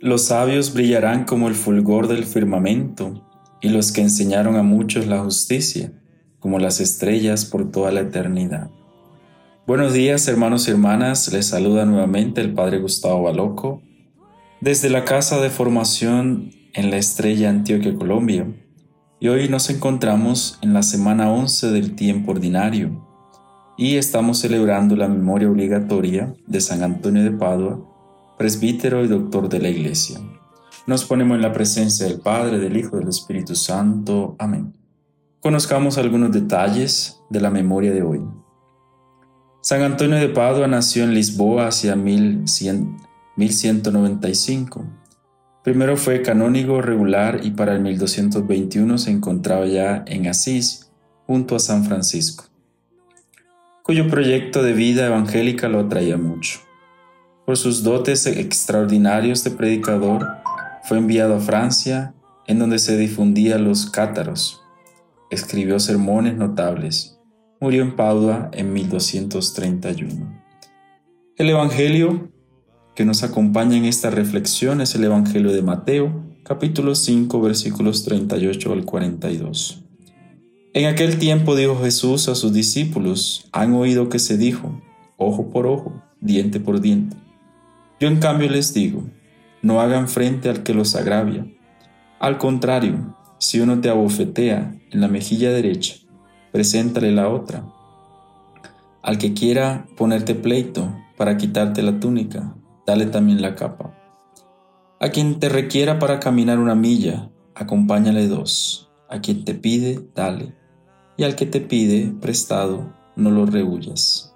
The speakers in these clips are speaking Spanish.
Los sabios brillarán como el fulgor del firmamento, y los que enseñaron a muchos la justicia, como las estrellas por toda la eternidad. Buenos días hermanos y hermanas, les saluda nuevamente el Padre Gustavo Baloco desde la Casa de Formación en la Estrella Antioquia, Colombia. Y hoy nos encontramos en la semana 11 del tiempo ordinario y estamos celebrando la memoria obligatoria de San Antonio de Padua, presbítero y doctor de la Iglesia. Nos ponemos en la presencia del Padre, del Hijo del Espíritu Santo. Amén. Conozcamos algunos detalles de la memoria de hoy. San Antonio de Padua nació en Lisboa hacia 1195. Primero fue canónigo regular y para el 1221 se encontraba ya en Asís, junto a San Francisco, cuyo proyecto de vida evangélica lo atraía mucho. Por sus dotes extraordinarios de predicador, fue enviado a Francia, en donde se difundían los cátaros. Escribió sermones notables Murió en Padua en 1231. El Evangelio que nos acompaña en esta reflexión es el Evangelio de Mateo, capítulo 5, versículos 38 al 42. En aquel tiempo dijo Jesús a sus discípulos, han oído que se dijo, ojo por ojo, diente por diente. Yo en cambio les digo, no hagan frente al que los agravia. Al contrario, si uno te abofetea en la mejilla derecha, preséntale la otra. Al que quiera ponerte pleito para quitarte la túnica, dale también la capa. A quien te requiera para caminar una milla, acompáñale dos. A quien te pide, dale. Y al que te pide prestado, no lo rehuyas.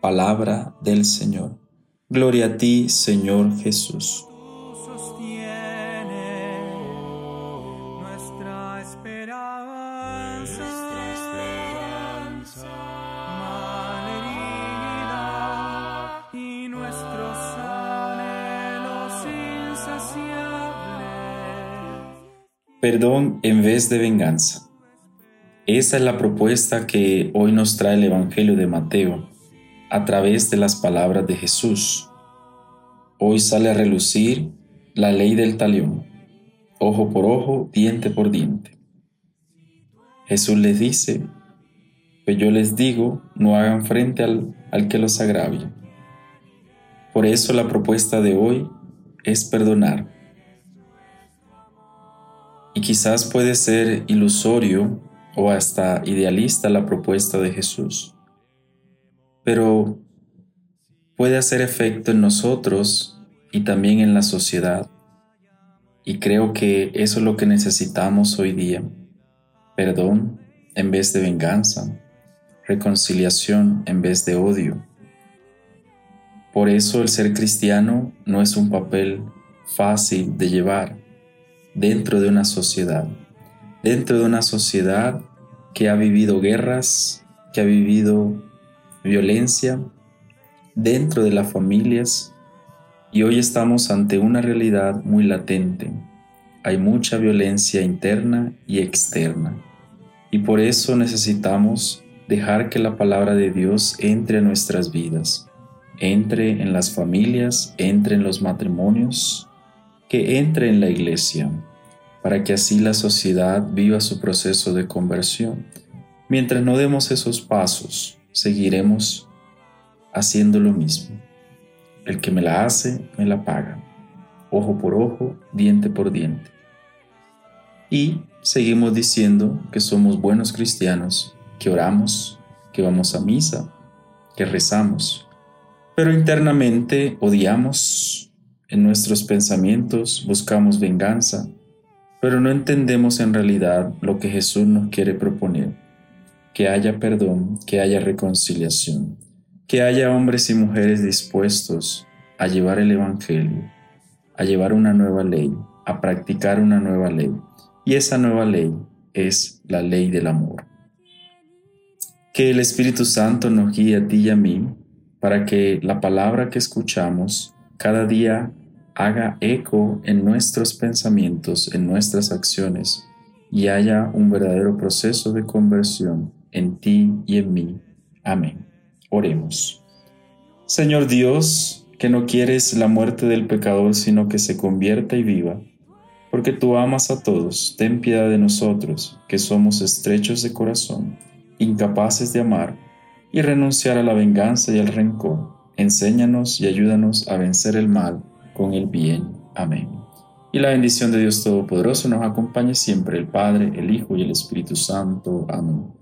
Palabra del Señor. Gloria a ti, Señor Jesús. Perdón en vez de venganza. Esa es la propuesta que hoy nos trae el Evangelio de Mateo a través de las palabras de Jesús. Hoy sale a relucir la ley del talión, ojo por ojo, diente por diente. Jesús les dice, pues yo les digo, no hagan frente al, al que los agravia. Por eso la propuesta de hoy es perdonar y quizás puede ser ilusorio o hasta idealista la propuesta de Jesús, pero puede hacer efecto en nosotros y también en la sociedad. Y creo que eso es lo que necesitamos hoy día. Perdón en vez de venganza, reconciliación en vez de odio. Por eso el ser cristiano no es un papel fácil de llevar dentro de una sociedad, dentro de una sociedad que ha vivido guerras, que ha vivido violencia, dentro de las familias, y hoy estamos ante una realidad muy latente. Hay mucha violencia interna y externa, y por eso necesitamos dejar que la palabra de Dios entre a nuestras vidas, entre en las familias, entre en los matrimonios, que entre en la iglesia, para que así la sociedad viva su proceso de conversión. Mientras no demos esos pasos, seguiremos haciendo lo mismo. El que me la hace, me la paga. Ojo por ojo, diente por diente. Y seguimos diciendo que somos buenos cristianos, que oramos, que vamos a misa, que rezamos, pero internamente odiamos en nuestros pensamientos buscamos venganza, pero no entendemos en realidad lo que Jesús nos quiere proponer. Que haya perdón, que haya reconciliación, que haya hombres y mujeres dispuestos a llevar el Evangelio, a llevar una nueva ley, a practicar una nueva ley. Y esa nueva ley es la ley del amor. Que el Espíritu Santo nos guíe a ti y a mí para que la palabra que escuchamos cada día haga eco en nuestros pensamientos, en nuestras acciones, y haya un verdadero proceso de conversión en ti y en mí. Amén. Oremos. Señor Dios, que no quieres la muerte del pecador, sino que se convierta y viva. Porque tú amas a todos, ten piedad de nosotros, que somos estrechos de corazón, incapaces de amar y renunciar a la venganza y al rencor. Enséñanos y ayúdanos a vencer el mal con el bien. Amén. Y la bendición de Dios Todopoderoso nos acompañe siempre, el Padre, el Hijo y el Espíritu Santo. Amén.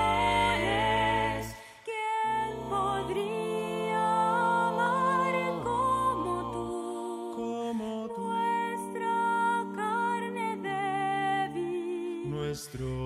nuestro